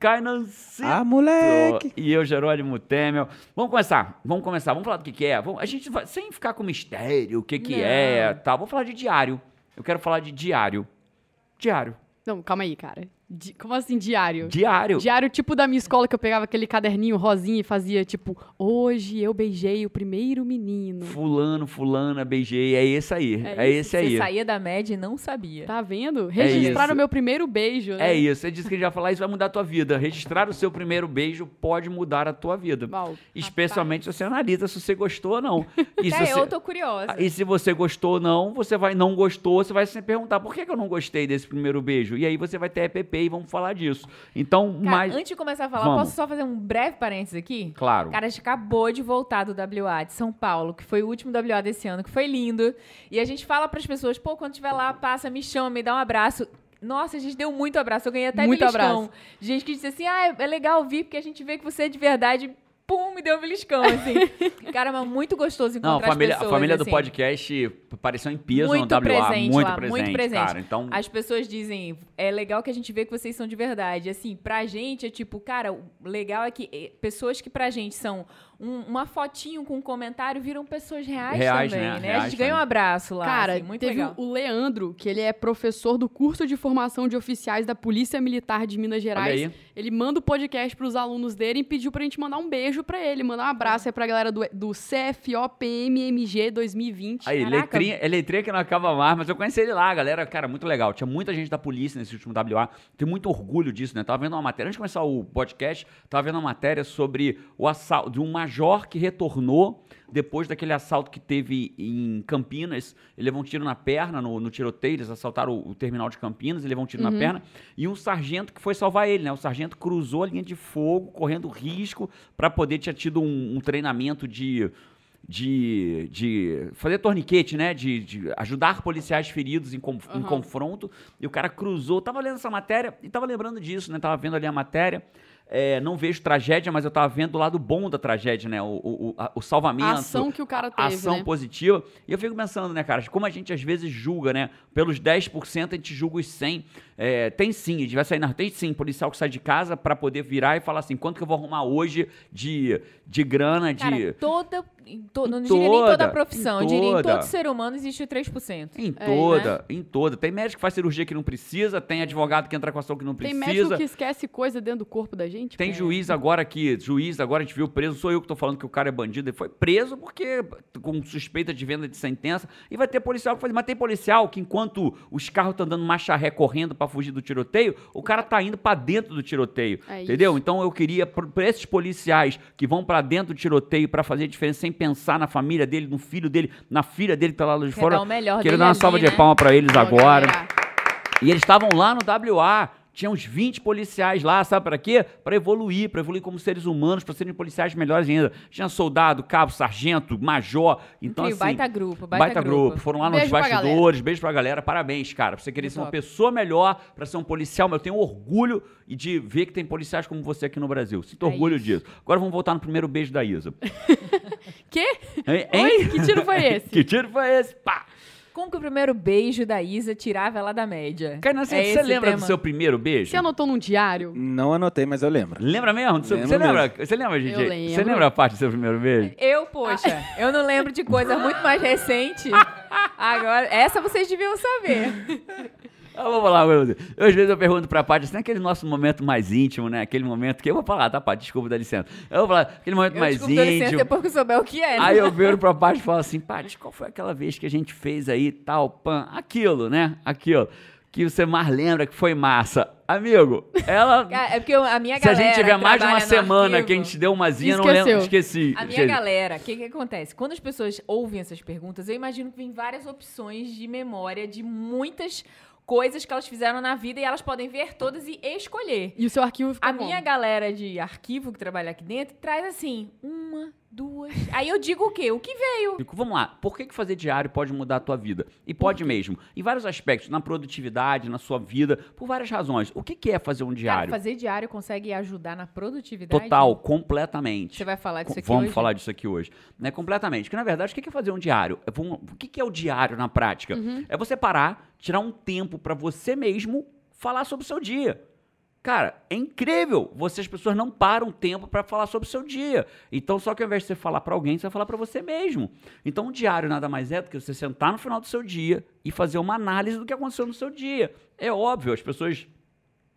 Kainan Ah, moleque! e eu, Jerônimo Temel. Vamos começar, vamos começar, vamos falar do que, que é. Vamos- a gente vai, sem ficar com mistério, o que, que Não. é, tal. Vamos falar de diário. Eu quero falar de diário. Diário. Não, calma aí, cara. Di- Como assim, diário? Diário. Diário tipo da minha escola que eu pegava aquele caderninho rosinha e fazia tipo, hoje eu beijei o primeiro menino. Fulano, fulana, beijei. É esse aí. É, É esse aí. Você saía da média e não sabia. Tá vendo? É Registraram isso. o meu primeiro beijo, né? É isso. Você disse que gente vai falar isso vai mudar a tua vida. Registrar o seu primeiro beijo pode mudar a tua vida. Uau, Especialmente se você analisa se você gostou ou não. E Até você- eu tô curiosa. E se você gostou ou não, você vai não gostou, você vai se perguntar por que, que eu não gostei desse primeiro beijo. E aí você vai ter EPP e vamos falar disso. Então, Cara, mais. antes de começar a falar, Vamos. posso só fazer um breve parênteses aqui? Claro. Cara, a gente acabou de voltar do WA de São Paulo, que foi o último WA desse ano, que foi lindo. E a gente fala pras pessoas, pô, quando estiver lá, passa, me chama, me dá um abraço. Nossa, a gente deu muito abraço. Eu ganhei até Muito beliscão. abraço. Gente que disse assim, ah, é legal ouvir, porque a gente vê que você é de verdade. Pum, me deu um beliscão, assim. Cara, mas muito gostoso encontrar Não, a família, as pessoas, a família do assim. podcast apareceu em peso Muito no WA. presente muito lá, presente, muito presente. cara. Então, As pessoas dizem, é legal que a gente vê que vocês são de verdade. Assim, pra gente é tipo, cara, o legal é que eh, pessoas que pra gente são um- uma fotinho com um comentário viram pessoas reais, Reais, também, né? né? a Reais gente ganha um abraço lá. Cara, assim, muito teve legal. o Leandro, que ele é professor do curso de formação de oficiais da Polícia Militar de Minas Gerais. Ele manda o podcast pros alunos dele e pediu pra gente mandar um beijo pra ele, mandar um abraço aí pra galera do, do CFOPMMG 2020. Aí, Caraca. letrinha, é letrinha que não acaba mais, mas eu conheci ele lá, galera, cara, muito legal. Tinha muita gente da polícia nesse último WA. Tenho muito orgulho disso, né? Tava vendo uma matéria, antes de começar o podcast, tava vendo uma matéria sobre o assalto de um major que retornou depois daquele assalto que teve em Campinas. Ele levou um tiro na perna no, no tiroteio, eles assaltaram o, o terminal de Campinas, ele levou um tiro na perna. E um sargento que foi salvar ele, né? O sargento cruzou a linha de fogo, correndo risco, para poder ter tido um- um treinamento de de, de fazer torniquete, né? De, de ajudar policiais feridos em, conf- em confronto. E o cara cruzou. Tava lendo essa matéria e tava lembrando disso, né? Tava vendo ali a matéria. É, não vejo tragédia, mas eu tava vendo o lado bom da tragédia, né? O, o, o, a- o salvamento. A ação que o cara a teve, ação né? positiva. E eu fico pensando, né, cara, como a gente às vezes julga, né? Pelos 10% a gente julga os 100. É, tem sim, a gente vai sair na tem sim, policial que sai de casa pra poder virar e falar assim, quanto que eu vou arrumar hoje de, de grana, de... Cara, toda. to- não diria nem toda, toda a profissão, eu diria em toda. todo ser humano existe o 3%. Em É, toda, em toda. Tem médico que faz cirurgia que não precisa, tem advogado que entra com ação que não Tem precisa. médico que esquece coisa dentro do corpo da gente? Tem pô. juiz agora que, juiz agora a gente viu preso, sou eu que tô falando que o cara é bandido, ele foi preso porque com suspeita de venda de sentença, e vai ter policial que faz, mas tem policial que enquanto os carros estão dando marcha ré correndo pra fugir do tiroteio, o cara tá indo pra dentro do tiroteio, É entendeu? isso. Então eu queria pra esses policiais que vão pra dentro do tiroteio pra fazer diferença sem pensar na família dele, no filho dele, na filha dele que tá lá de Quer fora, dar o melhor queria dele dar uma ali, salva de né? palma pra eles agora. E eles estavam lá no WA. Tinha uns 20 policiais lá, sabe para quê? Para evoluir, para evoluir como seres humanos, para serem policiais melhores ainda. Tinha soldado, cabo, sargento, major. Então, Incrível, assim, baita grupo, baita grupo. grupo. Foram lá nos Beijo pra bastidores, beijo pra galera. Parabéns, cara. Pra você querer Muito ser uma top. pessoa melhor, para ser um policial. Mas eu tenho orgulho de ver que tem policiais como você aqui no Brasil. Sinto É orgulho isso. disso. Agora vamos voltar no primeiro beijo da Isa. Quê? Hein? Oi? Que tiro foi esse? que tiro foi esse? Pá! Como que o primeiro beijo da Isa tirava ela da média? Você, É você lembra tema? do seu primeiro beijo? Você anotou num diário? Não anotei, mas eu lembro. Lembra mesmo? seu- Lembro você, lembra, mesmo. você lembra, gente? Eu Você lembro. lembra a parte do seu primeiro beijo? Eu, poxa, eu não lembro de coisa muito mais recente. Agora, essa vocês deviam saber. Eu vou falar uma coisa pra você. Eu, Às vezes eu pergunto pra Paty, assim, aquele nosso momento mais íntimo, né? Aquele momento que eu vou falar, tá, Paty? Desculpa, dá licença. Eu vou falar, aquele momento Eu mais desculpo, dá licença íntimo. depois que eu souber o que é. né? Aí eu viro pra Paty e falo assim, Paty, qual foi aquela vez que a gente fez aí, tal, pan, aquilo, né? Aquilo. Que você mais lembra que foi massa. Amigo, ela... É porque a minha se a galera. gente tiver mais de uma semana arquivo, que a gente deu uma zinha, não lembro, Esqueceu. esqueci. A minha esqueci. galera, o que, que acontece? Quando as pessoas ouvem essas perguntas, eu imagino que vem várias opções de memória de muitas coisas que elas fizeram na vida e elas podem ver todas e escolher. E o seu arquivo fica A como? minha galera de arquivo que trabalha aqui dentro traz assim, uma, duas. Aí eu digo o quê? O que veio. Fico, Vamos lá, por que, que fazer diário pode mudar a tua vida? E pode mesmo. Em vários aspectos, na produtividade, na sua vida, por várias razões. O que, que é fazer um Cara, diário? fazer diário consegue ajudar na produtividade? Total, completamente. Você vai falar disso aqui Vamos hoje? falar disso aqui hoje. Né, completamente. Porque, na verdade, o que é fazer um diário? É, vamos- o que que é o diário na prática? Uhum. É você parar, tirar um tempo pra você mesmo falar sobre o seu dia. Cara, é incrível. Você, as pessoas não param tempo pra falar sobre o seu dia. Então, só que ao invés de você falar pra alguém, você vai falar pra você mesmo. Então, um diário nada mais é do que você sentar no final do seu dia e fazer uma análise do que aconteceu no seu dia. É óbvio, as pessoas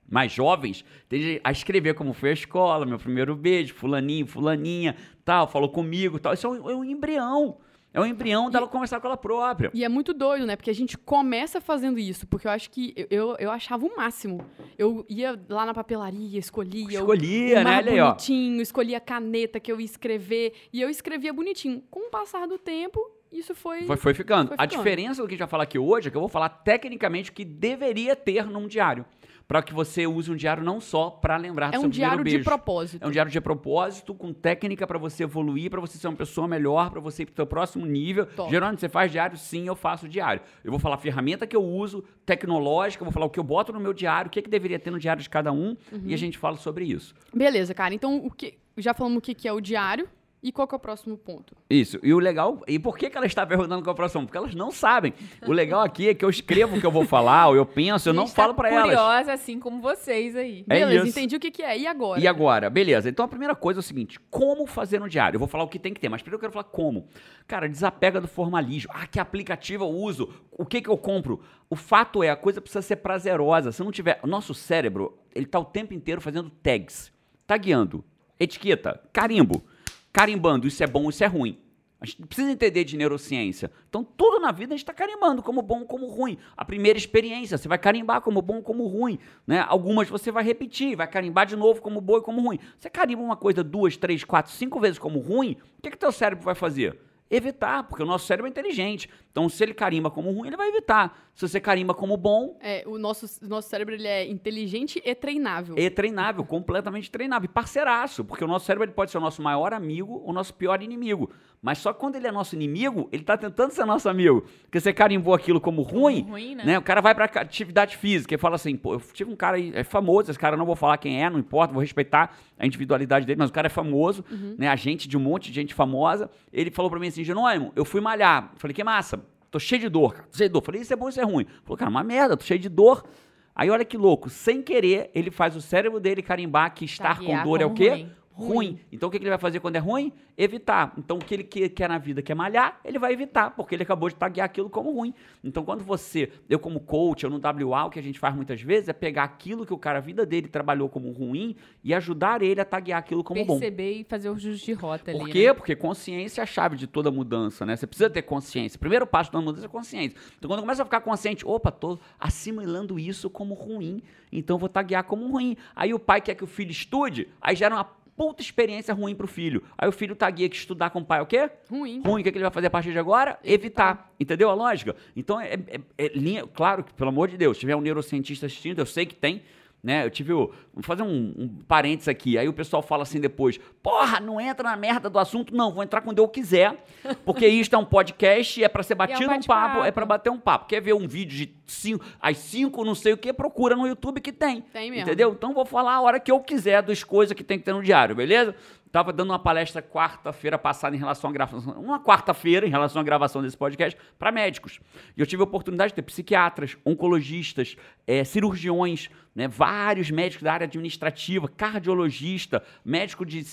mais jovens tendem a escrever como foi a escola, meu primeiro beijo, fulaninho, fulaninha, tal, falou comigo, tal. Isso é um, é um embrião. É um embrião dela conversar com ela própria. E é muito doido, né? Porque a gente começa fazendo isso. Porque eu acho que eu, eu, eu achava o máximo. Eu ia lá na papelaria, escolhia. o- Escolhia, o né? mais Olha aí, ó. bonitinho, escolhia a caneta que eu ia escrever. E eu escrevia bonitinho. Com o passar do tempo, isso foi. Foi, foi ficando. Foi A ficando. diferença do que a gente vai falar aqui hoje é que eu vou falar tecnicamente o que deveria ter num diário. Pra que você use um diário não só pra lembrar do É seu um diário primeiro de beijo. propósito. É um diário de propósito, com técnica pra você evoluir, pra você ser uma pessoa melhor, pra você ir pro seu próximo nível. Top. Geralmente você faz diário? Sim, eu faço diário. Eu vou falar a ferramenta que eu uso, tecnológica, vou falar o que eu boto no meu diário, o que, que deveria ter no diário de cada um, Uhum. e a gente fala sobre isso. Beleza, cara. Então, o que, já falamos o que é o diário. E qual que é o próximo ponto? Isso. E o legal. E por que, que ela está perguntando qual é a próxima? Porque elas não sabem. O legal aqui é que eu escrevo o que eu vou falar, ou eu penso, eu não tá falo pra elas. curiosa, assim como vocês aí. É Beleza, isso. entendi o que, que é. E agora? E agora? Beleza. Então a primeira coisa é o seguinte: como fazer um diário? Eu vou falar o que tem que ter, mas primeiro eu quero falar como. Cara, desapega do formalismo. Ah, que aplicativo eu uso? O que que eu compro? O fato é, a coisa precisa ser prazerosa. Se não tiver. O nosso cérebro, ele tá o tempo inteiro fazendo tags, tagueando, etiqueta, carimbo, carimbando. Isso é bom, isso é ruim. A gente precisa entender de neurociência. Então, tudo na vida a gente está carimbando, como bom, como ruim. A primeira experiência, você vai carimbar como bom, como ruim. Né? Algumas você vai repetir, vai carimbar de novo como bom e como ruim. Você carimba uma coisa duas, três, quatro, cinco vezes como ruim, o que, que teu cérebro vai fazer? Evitar, porque o nosso cérebro é inteligente. Então, se ele carimba como ruim, ele vai evitar. Se você carimba como bom, É, o nosso, o nosso cérebro ele é inteligente e treinável. é treinável, completamente treinável. E parceiraço, porque o nosso cérebro ele pode ser o nosso maior amigo ou o nosso pior inimigo. Mas só quando ele é nosso inimigo, ele tá tentando ser nosso amigo. Porque você carimbou aquilo como ruim, ruim, né? né? O cara vai pra atividade física e fala assim, pô, eu tive um cara aí, é famoso, esse cara não vou falar quem é, não importa, vou respeitar a individualidade dele, mas o cara é famoso, né? Agente de um monte de gente famosa. Ele falou pra mim assim, Genônimo, eu fui malhar. Eu falei, que massa, tô cheio de dor, cara, tô cheio de dor. Falei, isso é bom, isso é ruim. Falou, cara, uma merda, tô cheio de dor. Aí olha que louco, sem querer, ele faz o cérebro dele carimbar que estar com Taguear dor é o como quê? ruim. Ruim. Então o que ele vai fazer quando é ruim? Evitar. Então o que ele que- quer na vida, que é malhar, ele vai evitar, porque ele acabou de taguear aquilo como ruim. Então quando você, eu como coach, eu no WA, o que a gente faz muitas vezes é pegar aquilo que o cara, a vida dele trabalhou como ruim e ajudar ele a taguear aquilo como bom. Perceber e fazer o justo de rota ali. Por né? quê? Porque consciência é a chave de toda mudança, né? Você precisa ter consciência. O primeiro passo da mudança é consciência. Então, quando começa a ficar consciente, opa, tô assimilando isso como ruim, então vou taguear como ruim. Aí o pai quer que o filho estude, aí gera uma puta experiência ruim pro filho. Aí o filho tagueia que estudar com o pai é o quê? Ruim. Ruim, o que, que ele vai fazer a partir de agora? Evitar. Entendeu a lógica? Então, é, é- é linha, claro que, pelo amor de Deus, se tiver um neurocientista assistindo, eu sei que tem, né? Eu tive o. Vou fazer um, um parênteses aqui. Aí o pessoal fala assim depois: porra, não entra na merda do assunto. Não, vou entrar quando eu quiser. Porque isto é um podcast é pra ser batido um bate-papo. papo, é pra bater um papo. Quer ver um vídeo de cinco, às cinco, não sei o que, procura no YouTube que tem. Tem mesmo. Entendeu? Então vou falar a hora que eu quiser das coisas que tem que ter no diário, beleza? Tava dando uma palestra quarta-feira passada em relação à gravação, uma quarta-feira em relação à gravação desse podcast para médicos. E eu tive a oportunidade de ter psiquiatras, oncologistas, eh, cirurgiões, né, vários médicos da área administrativa, cardiologista, médico de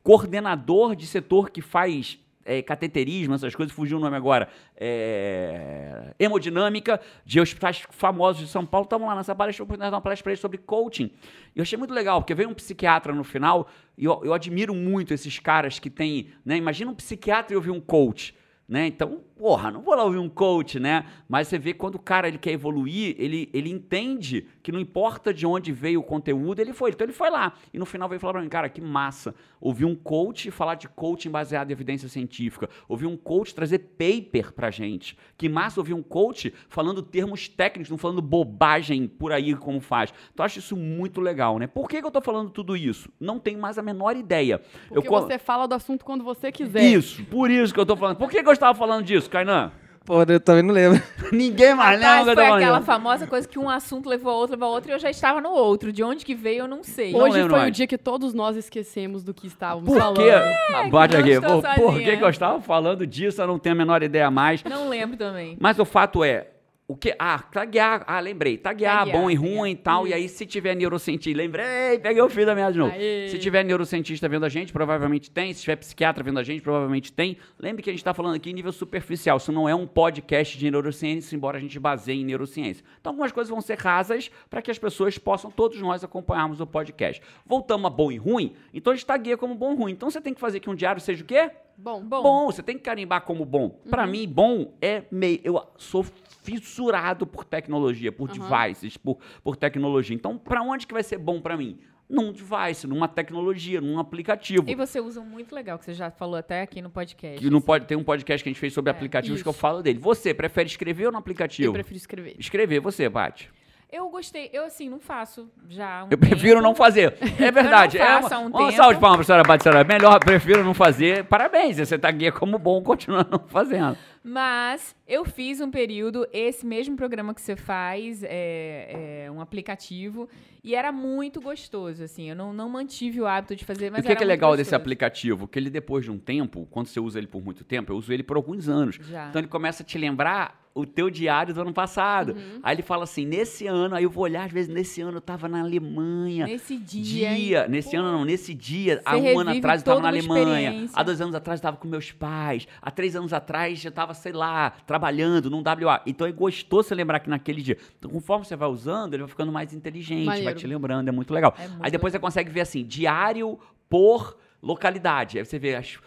coordenador de setor que faz é, cateterismo, essas coisas, fugiu o nome agora, é, hemodinâmica, de hospitais famosos de São Paulo, estavam lá nessa palestra, eu uma palestra para eles sobre coaching. E eu achei muito legal, porque veio um psiquiatra no final, e eu, eu admiro muito esses caras que têm, né, imagina um psiquiatra e ouvir um coach. Né? Então, porra, não vou lá ouvir um coach, né? Mas você vê quando o cara ele quer evoluir, ele, ele entende que não importa de onde veio o conteúdo, ele foi. Então ele foi lá. E no final veio falar pra mim, cara, que massa. Ouvir um coach falar de coaching baseado em evidência científica. Ouvir um coach trazer paper pra gente. Que massa ouvir um coach falando termos técnicos, não falando bobagem por aí como faz. Então eu acho isso muito legal, né? Por que, que eu tô falando tudo isso? Não tenho mais a menor ideia. Porque eu, você fala do assunto quando você quiser. Isso, por isso que eu tô falando. Por que, que eu estava falando disso, Kainan? Pô, eu também não lembro. Ninguém mais lembra Rapaz, foi aquela famosa coisa que um assunto levou a outro, levou a outro, e eu já estava no outro. De onde que veio, eu não sei. Não Hoje foi mais. o dia que todos nós esquecemos do que estávamos Por falando. quê? Ah, Bate que aqui. não estou Por, por que, que eu estava falando disso? Eu não tenho a menor ideia mais. Não lembro também. Mas o fato é, o que? Ah, taguear. Ah, lembrei. Taguear, Taguear, bom e taguear. ruim e tal. E aí, se tiver neurocientista, lembrei, peguei o fio da meada de novo. Aê. Se tiver neurocientista vendo a gente, provavelmente tem. Se tiver psiquiatra vendo a gente, provavelmente tem. Lembre que a gente está falando aqui em nível superficial. Isso não é um podcast de neurociência, embora a gente baseie em neurociência. Então, algumas coisas vão ser rasas para que as pessoas possam, todos nós, acompanharmos o podcast. Voltamos a bom e ruim, então a gente tagueia como bom e ruim. Então, você tem que fazer que um diário seja o quê? Bom, Bom. Bom, você tem que carimbar como bom. Pra mim, bom é meio. Eu sou fissurado por tecnologia, por devices, por, por tecnologia. Então, pra onde que vai ser bom pra mim? Num device, numa tecnologia, num aplicativo. E você usa um muito legal, que você já falou até aqui no podcast. Que não pode, tem um podcast que a gente fez sobre aplicativos que eu isso. falo dele. Você prefere escrever ou no aplicativo? eu prefiro escrever. Escrever, você, Paty. Eu gostei, eu assim, não faço já um Eu prefiro tempo. não fazer. É verdade. Eu não é faço uma, há um uma de palmas pra senhora Paty Saraiva. Melhor, prefiro não fazer. Parabéns, você tá guia como bom, continua não fazendo. Mas eu fiz um período, esse mesmo programa que você faz, é, é um aplicativo, e era muito gostoso, assim. Eu não, não mantive o hábito de fazer, mas o que, que é legal desse aplicativo? Que ele, depois de um tempo, quando você usa ele por muito tempo, eu uso ele por alguns anos. Já. Então ele começa a te lembrar o teu diário do ano passado. Uhum. Aí ele fala assim: nesse ano, aí eu vou olhar, às vezes, nesse ano eu tava na Alemanha. Nesse dia. hein? nesse Pô. ano não, nesse dia, há Você um ano atrás eu tava na Alemanha, há dois anos atrás eu tava com meus pais, há três anos atrás eu tava, sei lá, trabalhando num WA. Então é gostoso você lembrar que naquele dia. Então, conforme você vai usando, ele vai ficando mais inteligente, vai Maneiro. te lembrando, é muito legal. É muito Aí depois você consegue ver assim, diário por localidade. Aí você vê, as-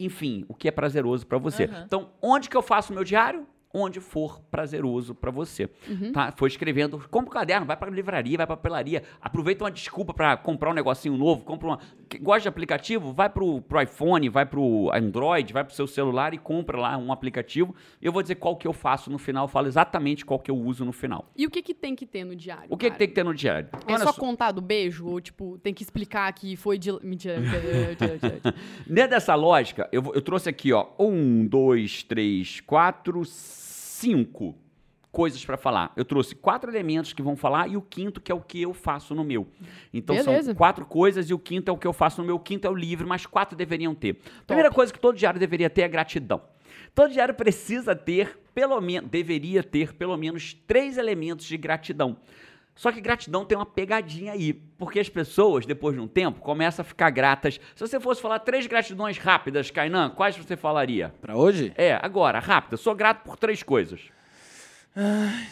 enfim, o que é prazeroso pra você. Aham. Então, onde que eu faço o meu diário? Onde for prazeroso pra você. Tá? Foi escrevendo, compra um caderno, vai pra livraria, vai pra pelaria, aproveita uma desculpa pra comprar um negocinho novo, compra uma. Gosta de aplicativo? Vai pro, pro iPhone, vai pro Android, vai pro seu celular e compra lá um aplicativo. Eu vou dizer qual que eu faço no final, falo exatamente qual que eu uso no final. E o que, que tem que ter no diário? O que, que tem que ter no diário? É Olha só só. contar do beijo? Ou, tipo, tem que explicar que foi de. Mentira, mentira. Dentro dessa lógica, eu, eu trouxe aqui, ó, um, dois, três, quatro, cinco coisas pra falar. Eu trouxe quatro elementos que vão falar e o quinto que é o que eu faço no meu. Então Beleza. são quatro coisas e o quinto é o que eu faço no meu. O quinto é o livre, mas quatro deveriam ter. Primeira coisa que todo diário deveria ter é gratidão. Todo diário precisa ter, pelo menos, deveria ter pelo menos três elementos de gratidão. Só que gratidão tem uma pegadinha aí, porque as pessoas, depois de um tempo, começam a ficar gratas. Se você fosse falar três gratidões rápidas, Kainan, quais você falaria? Pra hoje? É, agora, rápida. Sou grato por três coisas.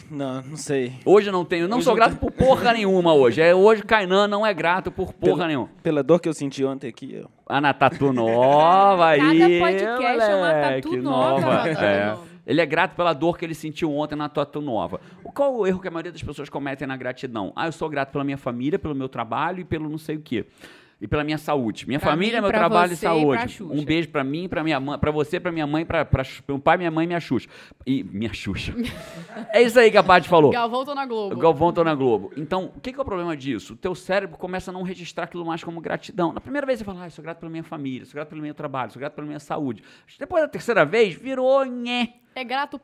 Não, não sei. Hoje eu não tenho, não Hoje sou grato por porra nenhuma hoje. É, hoje Kainan não é grato por porra Pela- nenhuma. Pela dor que eu senti ontem aqui, eu... Ah, na tatu nova aí. Cada podcast é uma moleque, tatu nova. Tatu É. Ele é grato pela dor que ele sentiu ontem na tatu nova. Qual o erro que a maioria das pessoas cometem na gratidão? Ah, eu sou grato pela minha família, pelo meu trabalho e pelo não sei o quê. E pela minha saúde. Minha Pra família, mim, meu trabalho e e saúde. Xuxa. Um beijo pra mim, pra minha mãe, para você, pra minha mãe, pra, pra meu pai, minha mãe e minha Xuxa. E minha Xuxa. é isso aí que a Paty falou. Galvão tô na Globo. O Galvão tá na Globo. Então, o que, que é o problema disso? O teu cérebro começa a não registrar aquilo mais como gratidão. Na primeira vez você fala, ah, eu sou grato pela minha família, sou grato pelo meu trabalho, sou grato pela minha saúde. Depois da terceira vez, virou nhé. É grato.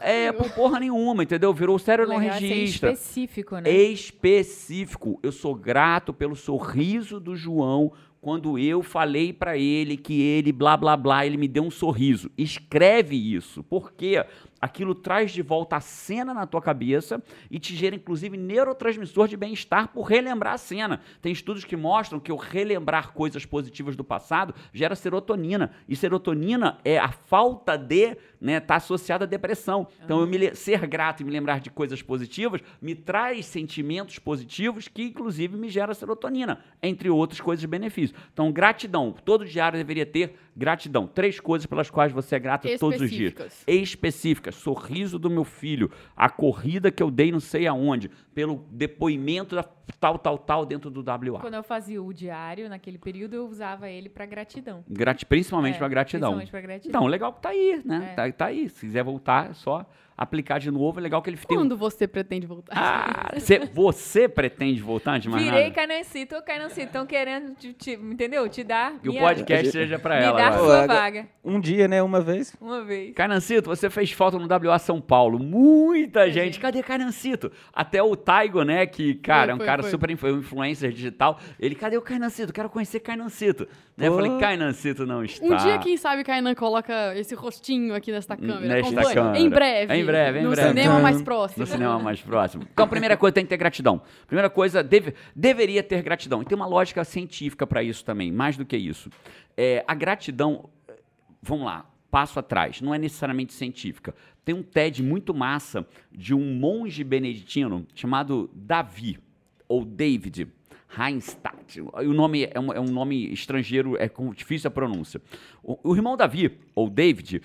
É, é por porra nenhuma, entendeu? Virou o cérebro não Legal é registra. específico, né? Específico. Eu sou grato pelo sorriso do João quando eu falei pra ele que ele blá blá blá, ele me deu um sorriso. Escreve isso, porque aquilo traz de volta a cena na tua cabeça e te gera inclusive neurotransmissor de bem-estar por relembrar a cena. Tem estudos que mostram que o relembrar coisas positivas do passado gera serotonina e serotonina é a falta de, né, tá associada à depressão. Então eu me ser grato e me lembrar de coisas positivas me traz sentimentos positivos que inclusive me gera serotonina, entre outras coisas benefícios. Então, gratidão. Todo diário deveria ter gratidão. Três coisas pelas quais você é grato todos os dias. Específicas. Específicas. Sorriso do meu filho. A corrida que eu dei não sei aonde. Pelo depoimento da tal, tal, tal dentro do WA. Quando eu fazia o diário, naquele período, eu usava ele pra gratidão. Grati- principalmente É, pra gratidão. Principalmente pra gratidão. Então, legal que tá aí, né? É. Tá, tá aí. Se quiser voltar, é só aplicar de novo. É legal que ele tem. um- Quando você pretende voltar? Ah, cê- você pretende voltar de mais Virei nada? Canancito, ô Canancito, estão querendo, te, te- entendeu? Te dar Que o minha- podcast seja pra me ela. dar agora. sua vaga. Um dia, né? Uma vez. Uma vez. Carnancito, você fez falta no WA São Paulo. Muita gente. gente. Cadê Carnancito? Até o Taigo, né? Que, cara, Foi, é um foi, cara foi. super influ- influencer digital. Ele, cadê o Carnancito? Quero conhecer Carnancito. Né? Eu falei, Carnancito não está. Um dia, quem sabe, Kainan coloca esse rostinho aqui nesta câmera. Nesta câmera. Em breve. Em breve, em no breve. cinema mais No próximo. No cinema mais próximo. Então, a primeira coisa tem que ter gratidão. Primeira coisa, deve- deveria ter gratidão. E tem uma lógica científica para isso também, mais do que isso. É, a gratidão, vamos lá, passo atrás, não é necessariamente científica. Tem um TED muito massa de um monge beneditino chamado Davi, ou David. Heinstadt. O nome é um, é um nome estrangeiro, é difícil a pronúncia. O, o irmão Davi, ou David,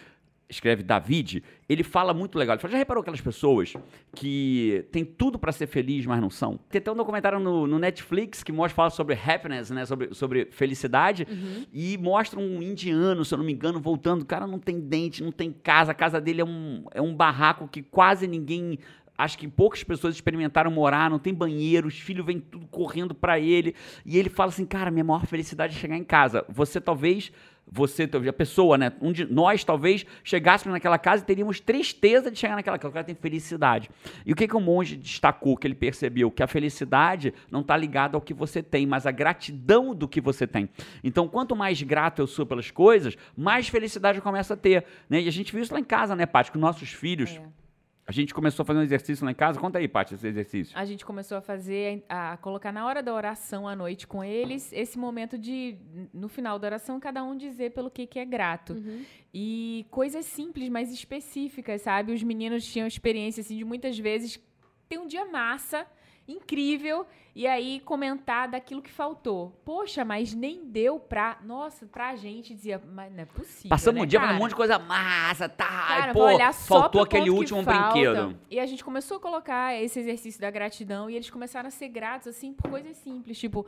escreve David, ele fala muito legal. Ele fala, já reparou aquelas pessoas que tem tudo pra ser feliz, mas não são? Tem até um documentário no, no Netflix que mostra, fala sobre happiness, né? Sobre, sobre felicidade. E mostra um indiano, se eu não me engano, voltando. O cara não tem dente, não tem casa. A casa dele é um, é um barraco que quase ninguém Acho que poucas pessoas experimentaram morar, não tem banheiro, os filhos vêm tudo correndo pra ele. E ele fala assim: cara, minha maior felicidade é chegar em casa. Você talvez, você, a pessoa, né? Um de nós talvez chegássemos naquela casa e teríamos tristeza de chegar naquela casa. O cara tem felicidade. E o que, que o monge destacou, que ele percebeu? Que a felicidade não está ligada ao que você tem, mas a gratidão do que você tem. Então, quanto mais grato eu sou pelas coisas, mais felicidade eu começo a ter. Né? E a gente viu isso lá em casa, né, Paty? Com nossos filhos. É. A gente começou a fazer um exercício lá em casa. Conta aí, Paty, esse exercício. A gente começou a fazer, a, a colocar na hora da oração à noite com eles, esse momento de, no final da oração, cada um dizer pelo que, que é grato. Uhum. E coisas simples, mas específicas, sabe? Os meninos tinham experiência, assim, de muitas vezes ter um dia massa, incrível, e aí comentar daquilo que faltou. Poxa, mas nem deu pra. Nossa, pra gente dizia, mas não é possível. Passamos né, um dia cara? falando um monte de coisa massa, tá? Cara, e, pô, olhar só faltou aquele último brinquedo. E a gente começou a colocar esse exercício da gratidão e eles começaram a ser gratos, assim, por coisas simples. Tipo,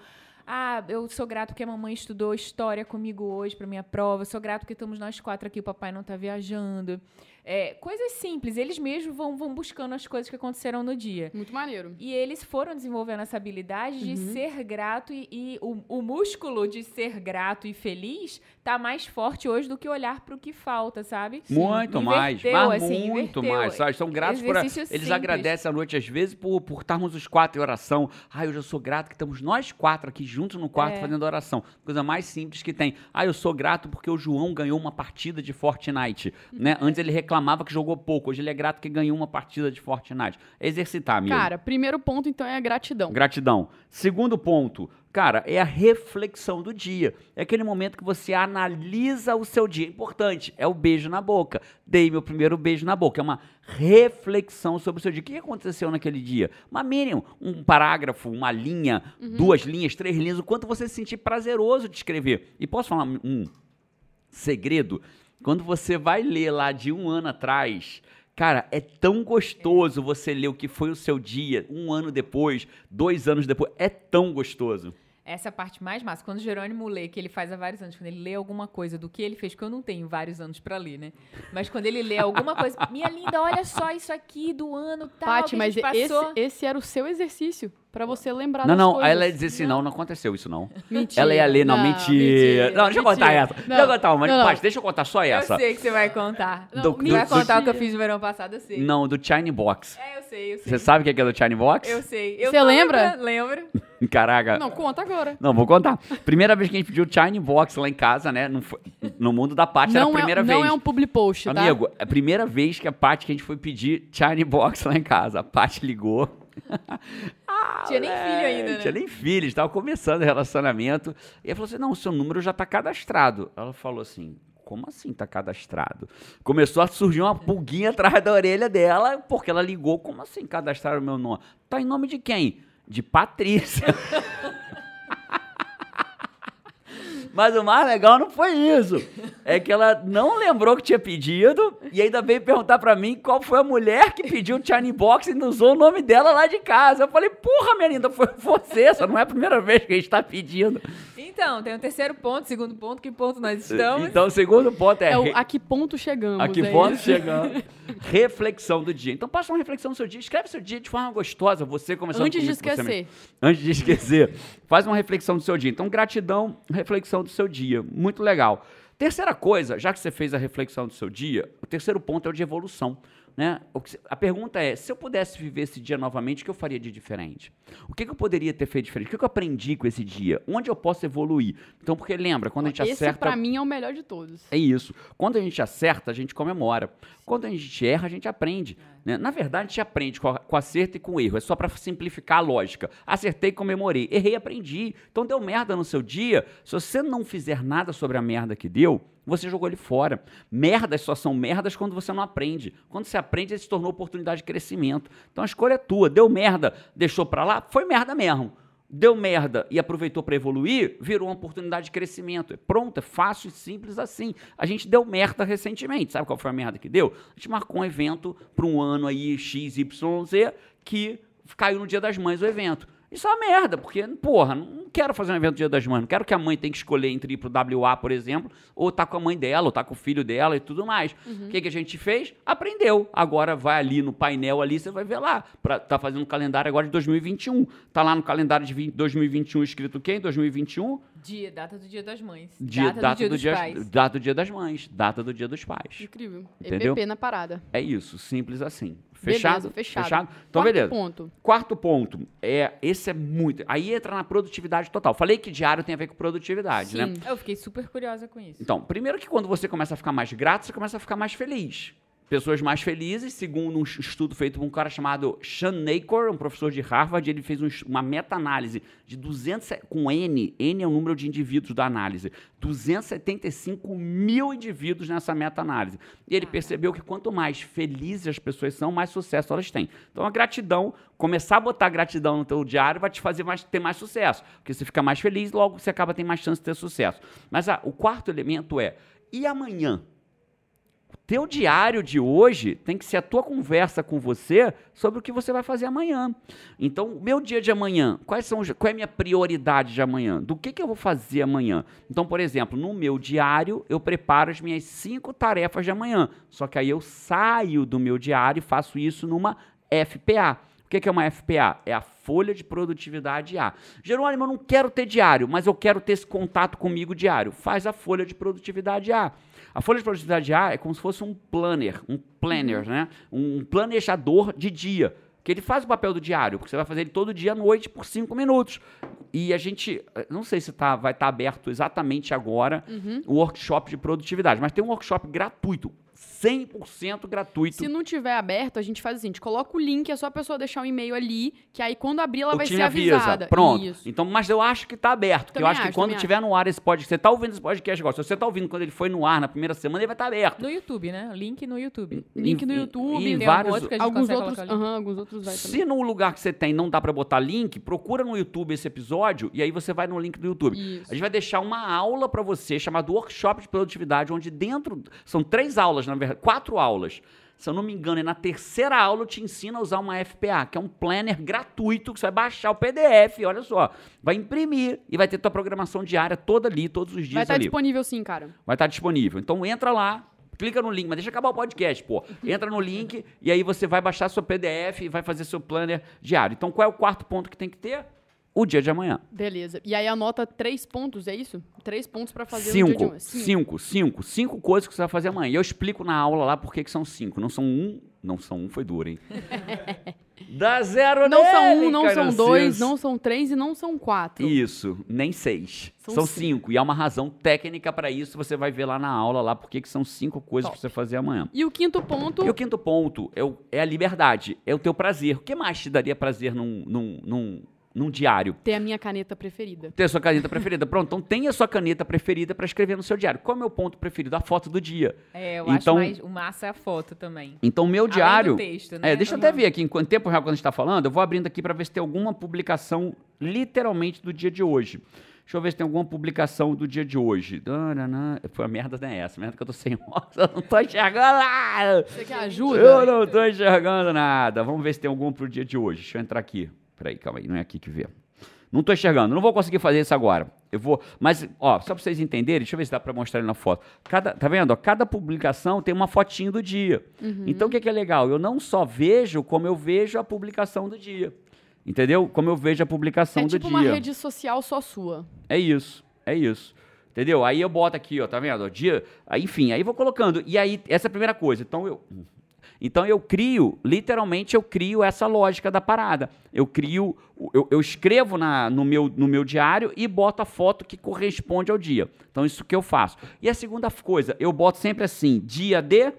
ah, eu sou grato porque a mamãe estudou história comigo hoje para minha prova. Eu sou grato porque estamos nós quatro aqui, o papai não tá viajando. É, coisas simples. Eles mesmos vão, vão buscando as coisas que aconteceram no dia. Muito maneiro. E eles foram desenvolvendo essa habilidade de Uhum. ser grato e, e o, o músculo de ser grato e feliz tá mais forte hoje do que olhar para o que falta, sabe? Muito mais, Inverteu, mas assim, muito inverteu. mais. Sabe? São gratos por. Exercício Eles simples. agradecem à noite, às vezes, por, por estarmos os quatro em oração. Ah, eu já sou grato que estamos nós quatro aqui juntos no quarto É. fazendo oração. Coisa mais simples que tem. Ah, eu sou grato porque o João ganhou uma partida de Fortnite. Né? Antes ele reclamava que jogou pouco. Hoje ele é grato que ganhou uma partida de Fortnite. É exercitar, amigo. Cara, primeiro ponto, então, é a gratidão. Gratidão. Segundo ponto, cara, é a reflexão do dia. É aquele momento que você analisa o seu dia. Importante, é o beijo na boca. Dei meu primeiro beijo na boca. É uma reflexão sobre o seu dia. O que aconteceu naquele dia? Uma mínimo, um parágrafo, uma linha, duas linhas, três linhas, o quanto você se sentir prazeroso de escrever. E posso falar um segredo? Quando você vai ler lá de um ano atrás, cara, é tão gostoso você ler o que foi o seu dia um ano depois, dois anos depois. É tão gostoso. Essa é a parte mais massa. Quando o Jerônimo lê, que ele faz há vários anos, quando ele lê alguma coisa do que ele fez, que eu não tenho vários anos pra ler, né? Mas quando ele lê alguma coisa, minha linda, olha só isso aqui do ano tal, Paty, mas esse, passou. esse era o seu exercício. Pra você lembrar não, das não, coisas. ela ia dizer assim, não, não aconteceu isso não. Mentira. Ela ia ler, não, mentira. Não, deixa eu contar mentira. essa. Não, Deixa eu contar uma, não, não. Paty, deixa eu contar só essa. Eu sei que você vai contar. Não, Do- Você vai do- contar o que eu mentira. fiz no verão passado, eu sei. Não, do Chine Box. É, eu sei, eu sei. Você sabe o que é é do Chine Box? Eu sei. Eu Você lembra? Lembro. Caraca. Não, conta agora. Não, vou contar. Primeira vez que a gente pediu Chine Box lá em casa, né? No, no mundo da Paty era a Não é, primeira não vez. é um public post, tá? Amigo, é a primeira vez que a Paty que a gente foi pedir Chine Box lá em casa. A Paty ligou. Tinha nem filho ainda, né? Ah, Tinha nem filho, estava começando o relacionamento. E ela falou assim: não, o seu número já está cadastrado. Ela falou assim. Como assim tá cadastrado? Começou a surgir uma pulguinha atrás da orelha dela, porque ela ligou. Como assim cadastrar o meu nome? Tá em nome de quem? De Patrícia. Mas o mais legal não foi isso. É que ela não lembrou que tinha pedido e ainda veio perguntar pra mim qual foi a mulher que pediu o China Box e não usou o nome dela lá de casa. Eu falei, porra, minha linda, foi você. Essa não é a primeira vez que a gente tá pedindo. Então, tem o terceiro ponto, segundo ponto, que ponto nós estamos? Então, o segundo ponto é. É o a que ponto chegamos. A que é ponto isso? chegando? reflexão do dia. Então, passa uma reflexão do seu dia. Escreve seu dia de forma gostosa. Você começando Antes de comigo, com você esquecer. Antes de esquecer. Faz uma reflexão do seu dia. Então, gratidão, reflexão do seu dia. Muito legal. Terceira coisa, já que você fez a reflexão do seu dia, o terceiro ponto é o de evolução. Né? A pergunta é: se eu pudesse viver esse dia novamente, o que eu faria de diferente? O que, que eu poderia ter feito diferente? O que, que eu aprendi com esse dia? Onde eu posso evoluir? Então, porque lembra, quando a gente Esse, acerta. pra mim, é o melhor de todos. É isso. Quando a gente acerta, a gente comemora. Quando a gente erra, a gente aprende. Né? Na verdade, gente aprende com, a- com acerto e com erro. É só para simplificar a lógica. Acertei, comemorei. Errei, aprendi. Então deu merda no seu dia. Se você não fizer nada sobre a merda que deu, você jogou ele fora. Merdas só são merdas quando você não aprende. Quando você aprende, ele se tornou oportunidade de crescimento. Então a escolha é tua. Deu merda, deixou para lá, foi merda mesmo. Deu merda e aproveitou para evoluir, virou uma oportunidade de crescimento. É pronto, é fácil e simples assim. A gente deu merda recentemente. Sabe qual foi a merda que deu? A gente marcou um evento para um ano aí, XYZ, que caiu no Dia das Mães o evento. Isso é uma merda, porque, porra, não quero fazer um evento Dia das Mães. Não quero que a mãe tenha que escolher entre ir pro WA, por exemplo, ou tá com a mãe dela, ou tá com o filho dela e tudo mais. O que, que a gente fez? Aprendeu. Agora vai ali no painel ali, você vai ver lá. Pra, tá fazendo um calendário agora de 2021. Tá lá no calendário de 20 2021 escrito o quê? Em 2021? Dia, data do dia das mães. Dia, data, do dia dos dia, pais. data do dia das mães. Data do dia dos pais. Incrível. Entendeu? EPP na parada. É isso, simples assim. Beleza, Fechado? fechado. Então, Quarto beleza. ponto. Quarto ponto, é, esse é muito. Aí entra na produtividade total. Falei que diário tem a ver com produtividade, né? Sim. Eu fiquei super curiosa com isso. Então, primeiro que quando você começa a ficar mais grato, você começa a ficar mais feliz. Pessoas mais felizes, segundo um estudo feito por um cara chamado Sean Nacor, um professor de Harvard, ele fez um uma meta-análise de 200, e- com N, N é o número de indivíduos da análise, 275 mil indivíduos nessa meta-análise. E ele percebeu que quanto mais felizes as pessoas são, mais sucesso elas têm. Então a gratidão, começar a botar gratidão no teu diário vai te fazer mais, ter mais sucesso. Porque você fica mais feliz, logo você acaba tendo mais chance de ter sucesso. Mas ah, o quarto elemento é, e amanhã? Teu diário de hoje tem que ser a tua conversa com você sobre o que você vai fazer amanhã. Então, o meu dia de amanhã, quais são, qual é a minha prioridade de amanhã? Do que, que eu vou fazer amanhã? Então, por exemplo, no meu diário, eu preparo as minhas cinco tarefas de amanhã. Só que aí eu saio do meu diário e faço isso numa FPA. O que que é uma FPA? É a folha de produtividade A. Jerônimo, eu não quero ter diário, mas eu quero ter esse contato comigo diário. Faz a folha de produtividade A. A folha de produtividade A é como se fosse um planner, um planner, né? Um planejador de dia. Que ele faz o papel do diário, porque você vai fazer ele todo dia à noite por cinco minutos. E a gente, eh, não sei se tá, vai estar aberto exatamente agora o workshop de produtividade, mas tem um workshop gratuito, 100% gratuito. Se não tiver aberto, a gente faz assim, a gente coloca o link, é só a pessoa deixar um e-mail ali, que aí quando abrir ela o vai ser avisa. avisada. Pronto. Isso. Então, mas eu acho que tá aberto. Porque eu acho que acho, quando tiver no ar esse podcast, você tá ouvindo esse podcast agora. Se você tá ouvindo quando ele foi no ar na primeira semana, ele vai estar aberto. No YouTube, né? Link no YouTube. Link no Em- YouTube, em Tem vários- outro que a gente Alguns outros, o alguns outros vai também. Se no lugar que você tem não dá pra botar link, procura no YouTube esse episódio e aí você vai no link do YouTube. Isso. A gente vai deixar uma aula pra você chamada Workshop de Produtividade, onde dentro são três aulas, na verdade, quatro aulas. Se eu não me engano, e na terceira aula eu te ensino a usar uma FPA, que é um planner gratuito que você vai baixar o PDF, olha só, vai imprimir e vai ter tua programação diária toda ali, todos os dias Vai estar ali. disponível sim, cara. Vai estar disponível. Então entra lá, clica no link, mas deixa acabar o podcast, pô. Entra no link e aí você vai baixar seu PDF e vai fazer seu planner diário. Então qual é o quarto ponto que tem que ter? O dia de amanhã. Beleza. E aí anota três pontos, é isso? Três pontos pra fazer o dia de Cinco, amanhã. cinco, cinco, cinco coisas que você vai fazer amanhã. E eu explico na aula lá por que são cinco. Não são um, não são um, foi duro, hein? Dá zero Não são nele, um, não são dois, não são três e não são quatro. Isso, nem seis. São São, cinco. cinco. E há uma razão técnica para isso. Você vai ver lá na aula lá por que são cinco coisas para você fazer amanhã. E o quinto ponto, E o quinto ponto é, o- é a liberdade, é o teu prazer. O que mais te daria prazer num, num, num, num diário? ter a minha caneta preferida. Ter a sua caneta preferida. Pronto, então tenha a sua caneta preferida para escrever no seu diário. Qual é o meu ponto preferido? A foto do dia. É, eu Então- acho mais. O massa é a foto também. Então, meu Além do diário. texto, né? É, deixa eu até ver aqui, em quanto tempo real quando a gente está falando, eu vou abrindo aqui para ver se tem alguma publicação literalmente do dia de hoje. Deixa eu ver se tem alguma publicação do dia de hoje. Foi a merda, não é essa. Merda que eu tô sem óculos, eu não tô enxergando nada. Você quer ajuda? Eu não tô enxergando nada. Vamos ver se tem algum pro dia de hoje. Deixa eu entrar aqui. Peraí, calma aí, não é aqui que vê. Não tô enxergando, não vou conseguir fazer isso agora. Eu vou, mas ó, só para vocês entenderem, deixa eu ver se dá para mostrar na foto. Cada, tá vendo? Ó, cada publicação tem uma fotinho do dia. Então o que, que é legal? Eu não só vejo como eu vejo a publicação do dia. Entendeu? Como eu vejo a publicação É do tipo dia. uma rede social só sua. É isso, é isso. Entendeu? Aí eu boto aqui, ó, tá vendo? Ó, dia, aí, enfim, aí vou colocando. E aí, essa é a primeira coisa. Então eu. Então eu crio, literalmente eu crio essa lógica da parada. Eu crio, eu, eu escrevo na, no, meu, no meu diário e boto a foto que corresponde ao dia. Então isso que eu faço. E a segunda coisa, eu boto sempre assim, dia de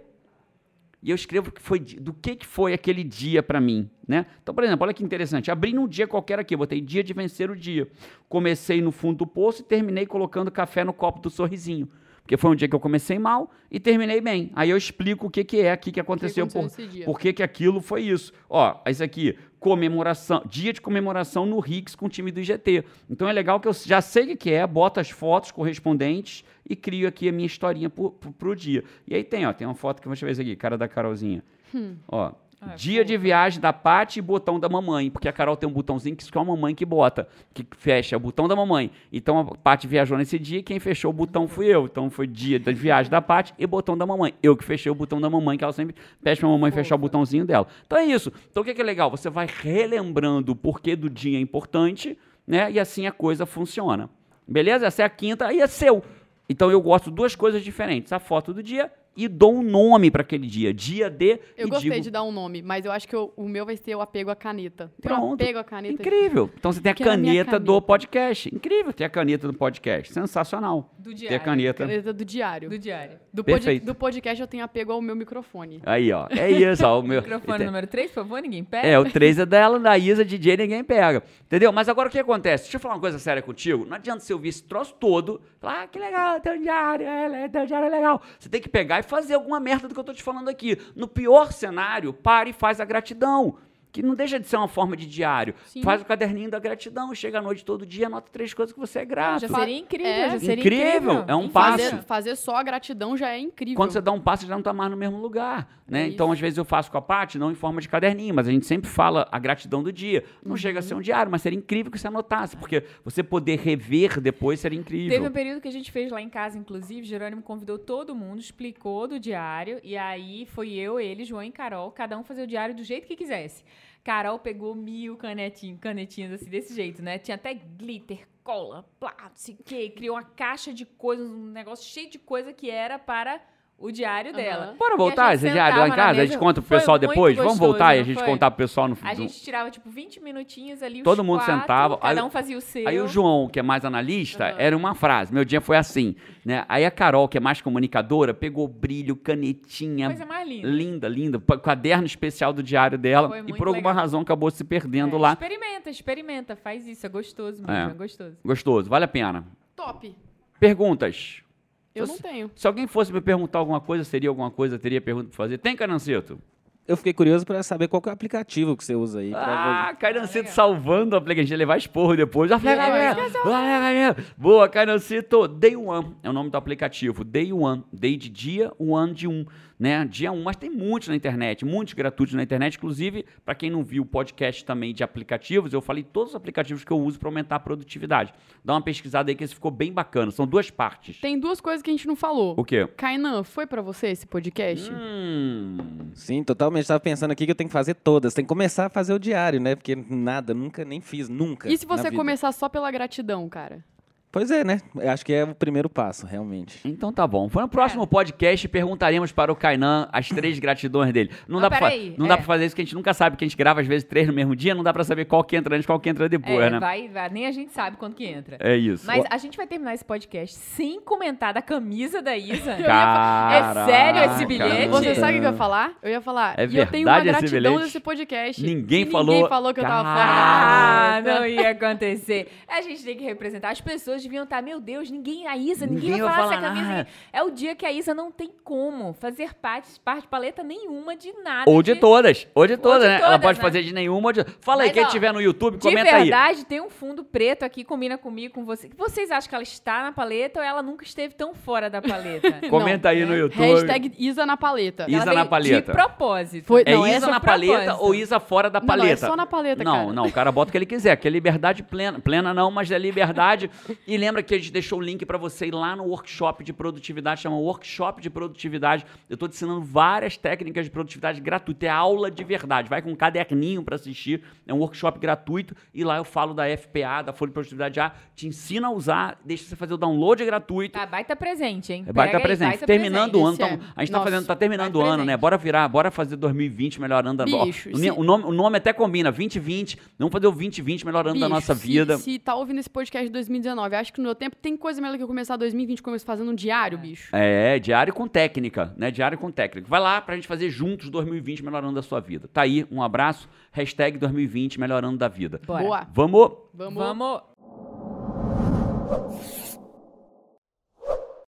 e eu escrevo que foi do que, que foi aquele dia para mim, né? Então, por exemplo, olha que interessante. Abri num dia qualquer aqui, botei dia de vencer o dia. Comecei no fundo do poço e terminei colocando café no copo do sorrisinho. Porque foi um dia que eu comecei mal e terminei bem. Aí eu explico o que, que é aqui que aconteceu, aconteceu por, por que, que aquilo foi isso. Ó, isso aqui, comemoração, dia de comemoração no Rix com o time do IGT. Então é legal que eu já sei o que, que é, boto as fotos correspondentes e crio aqui a minha historinha pro, pro, pro dia. E aí tem, ó, tem uma foto que eu ver isso aqui, cara da Carolzinha. Hum. Ó, Ah, dia de viagem da Paty e botão da mamãe, porque a Carol tem um botãozinho que só a mamãe que bota, que fecha, é o botão da mamãe. Então a Paty viajou nesse dia e quem fechou o botão fui eu. Então foi dia da viagem da Paty e botão da mamãe. Eu que fechei o botão da mamãe, que ela sempre pede pra mamãe fechar o botãozinho dela. Então é isso. Então o que que é legal? Você vai relembrando o porquê do dia é importante, né? E assim a coisa funciona. Beleza? Essa é a quinta, aí é seu. Então eu gosto de duas coisas diferentes: a foto do dia e dou um nome para aquele dia. Dia de. Eu e gostei digo, de dar um nome, mas eu acho que eu- o meu vai ser o apego à caneta. Um Pronto. apego à caneta. Incrível. Então você tem a Que era a minha caneta do caneta. podcast. Incrível ter a caneta do podcast. Sensacional. Do Ter a diário. caneta. Caneta do diário. Do diário. Do, pod- do podcast eu tenho apego ao meu microfone. Aí, ó. É isso, ó. O meu. Microfone Tem- número 3, por favor, ninguém pega. É, o 3 é dela, da Isa, DJ, ninguém pega. Entendeu? Mas agora o que acontece? Deixa eu falar uma coisa séria contigo. Não adianta você ouvir esse troço todo, falar, ah, que legal, teu diário, é, teu diário é legal. Você tem que pegar e fazer alguma merda do que eu tô te falando aqui. No pior cenário, pare e faz a gratidão. Que não deixa de ser uma forma de diário. Sim. Faz o caderninho da gratidão, chega à noite todo dia, anota três coisas que você é grato. já seria incrível, É. já seria Incrível, incrível. é um passo. Fazer, fazer só a gratidão já é incrível. Quando você dá um passo, já não está mais no mesmo lugar. Né? É então, isso. às vezes, eu faço com a Paty, não em forma de caderninho, mas a gente sempre fala a gratidão do dia. Não chega a ser um diário, mas seria incrível que você anotasse, porque você poder rever depois seria incrível. Teve um período que a gente fez lá em casa, inclusive, Jerônimo convidou todo mundo, explicou do diário, e aí foi eu, ele, João e Carol, cada um fazer o diário do jeito que quisesse. Carol pegou mil canetinhas, canetinhas assim, desse jeito, né? Tinha até glitter, cola, plá, não sei o quê. Criou uma caixa de coisas, um negócio cheio de coisa que era para o diário dela. Bora a voltar esse diário lá em casa? A gente conta pro foi pessoal depois? Vamos gostoso, voltar e a gente foi? contar pro pessoal no A no- gente tirava, tipo, 20 minutinhos ali, os Todo mundo quatro, sentava, cada aí- um fazia o seu. Aí o João, que é mais analista, Aham. era uma frase. Meu dia foi assim, né? Aí a Carol, que é mais comunicadora, pegou brilho, canetinha, Coisa mais linda. linda, linda, caderno especial do diário dela, Foi e por alguma legal. razão acabou se perdendo É, lá. Experimenta, experimenta, faz isso, é gostoso mesmo, É. é, gostoso. Gostoso, vale a pena. Top. Perguntas. Eu Se não tenho. Se alguém fosse me perguntar alguma coisa, seria alguma coisa, teria pergunta pra fazer. Tem, Canancito? Eu fiquei curioso pra saber qual que é o aplicativo que você usa aí. pra- Ah, Canancito salvando o aplicativo. A gente ia levar esporro depois. Ah, É. Boa, Canancito. Day One é o nome do aplicativo. Day One. Day de dia, One de um. Né? Dia um. Mas tem muitos na internet, muitos gratuitos na internet. Inclusive, para quem não viu o podcast também de aplicativos, eu falei todos os aplicativos que eu uso para aumentar a produtividade. Dá uma pesquisada aí que esse ficou bem bacana. São duas partes. Tem duas coisas que a gente não falou. O quê? Kainan, foi pra você esse podcast? Hum. Sim, totalmente. Tava pensando aqui que eu tenho que fazer todas. Tem que começar a fazer o diário, né? Porque nada, nunca nem fiz, nunca. E se você começar só pela gratidão, cara? Pois é, né? Eu acho que é o primeiro passo, realmente. Então tá bom. Foi no próximo podcast perguntaremos para o Kainan as três gratidões dele. Não, Mas dá, pra, peraí, não dá é. pra fazer isso que a gente nunca sabe, que a gente grava às vezes três no mesmo dia, não dá pra saber qual que entra antes, qual que entra depois, é, né? vai, vai, nem a gente sabe quando que entra. É isso. Mas a gente vai terminar esse podcast sem comentar da camisa da Isa. Caraca. É sério esse bilhete? Você sabe o que eu ia falar? Eu ia falar. É e eu tenho uma verdade esse gratidão bilhete? desse podcast. Ninguém que falou- Ninguém falou que eu tava Caraca. Ah, fora. não ia acontecer. A gente tem que representar. As pessoas pessoas deviam estar, meu Deus, ninguém, a Isa, ninguém, Ninguém vai vai falar essa falar camisa. nada. É o dia que a Isa não tem como fazer parte, parte de paleta nenhuma de nada. Ou de todas. Ou de todas, de né? Ela todas, pode né? fazer de nenhuma ou de... Fala aí, Mas, quem ó, tiver no YouTube, De comenta aí. verdade, tem um fundo preto aqui, combina comigo, com você. Vocês acham que ela está na paleta ou ela nunca esteve tão fora da paleta? Comenta aí no é YouTube. Hashtag Isa na paleta. Isa Ela na paleta. De propósito. Foi- É Não, Isa essa na propósito. paleta ou Isa fora da Não, não, é paleta? só na paleta, Não, cara. não, o cara bota o que ele quiser, que é liberdade plena. Plena não, mas é liberdade. e lembra que a gente deixou o link pra você ir lá no workshop de produtividade, chama Workshop de Produtividade. Eu tô te ensinando várias técnicas de produtividade gratuita, é aula de verdade. Vai com um caderninho pra assistir, é um workshop gratuito e lá eu falo da FPA, da Folha de Produtividade A, te ensina a usar, deixa você fazer o download gratuito. Tá, baita presente, hein? É baita Pega aí, presente. baita terminando o ano, presente. então, a gente tá é- fazendo, tá terminando o ano, né? presente. Bora virar, bora fazer 2020 melhor ano da Bicho, o, se- o nome, o nome até combina, 2020. Vamos fazer o 2020 melhor ano da Bicho, nossa se- vida. Se, tá ouvindo esse podcast de 2019, acho que no meu tempo tem coisa melhor que eu começar 2020 começar fazendo um diário, bicho. É, diário com técnica, né? Diário com técnica. Vai lá pra gente fazer juntos 2020 melhorando da sua vida. Tá aí, um abraço. Hashtag 2020 melhorando da vida. Bora. Boa. Vamos! Vamos. Vamos.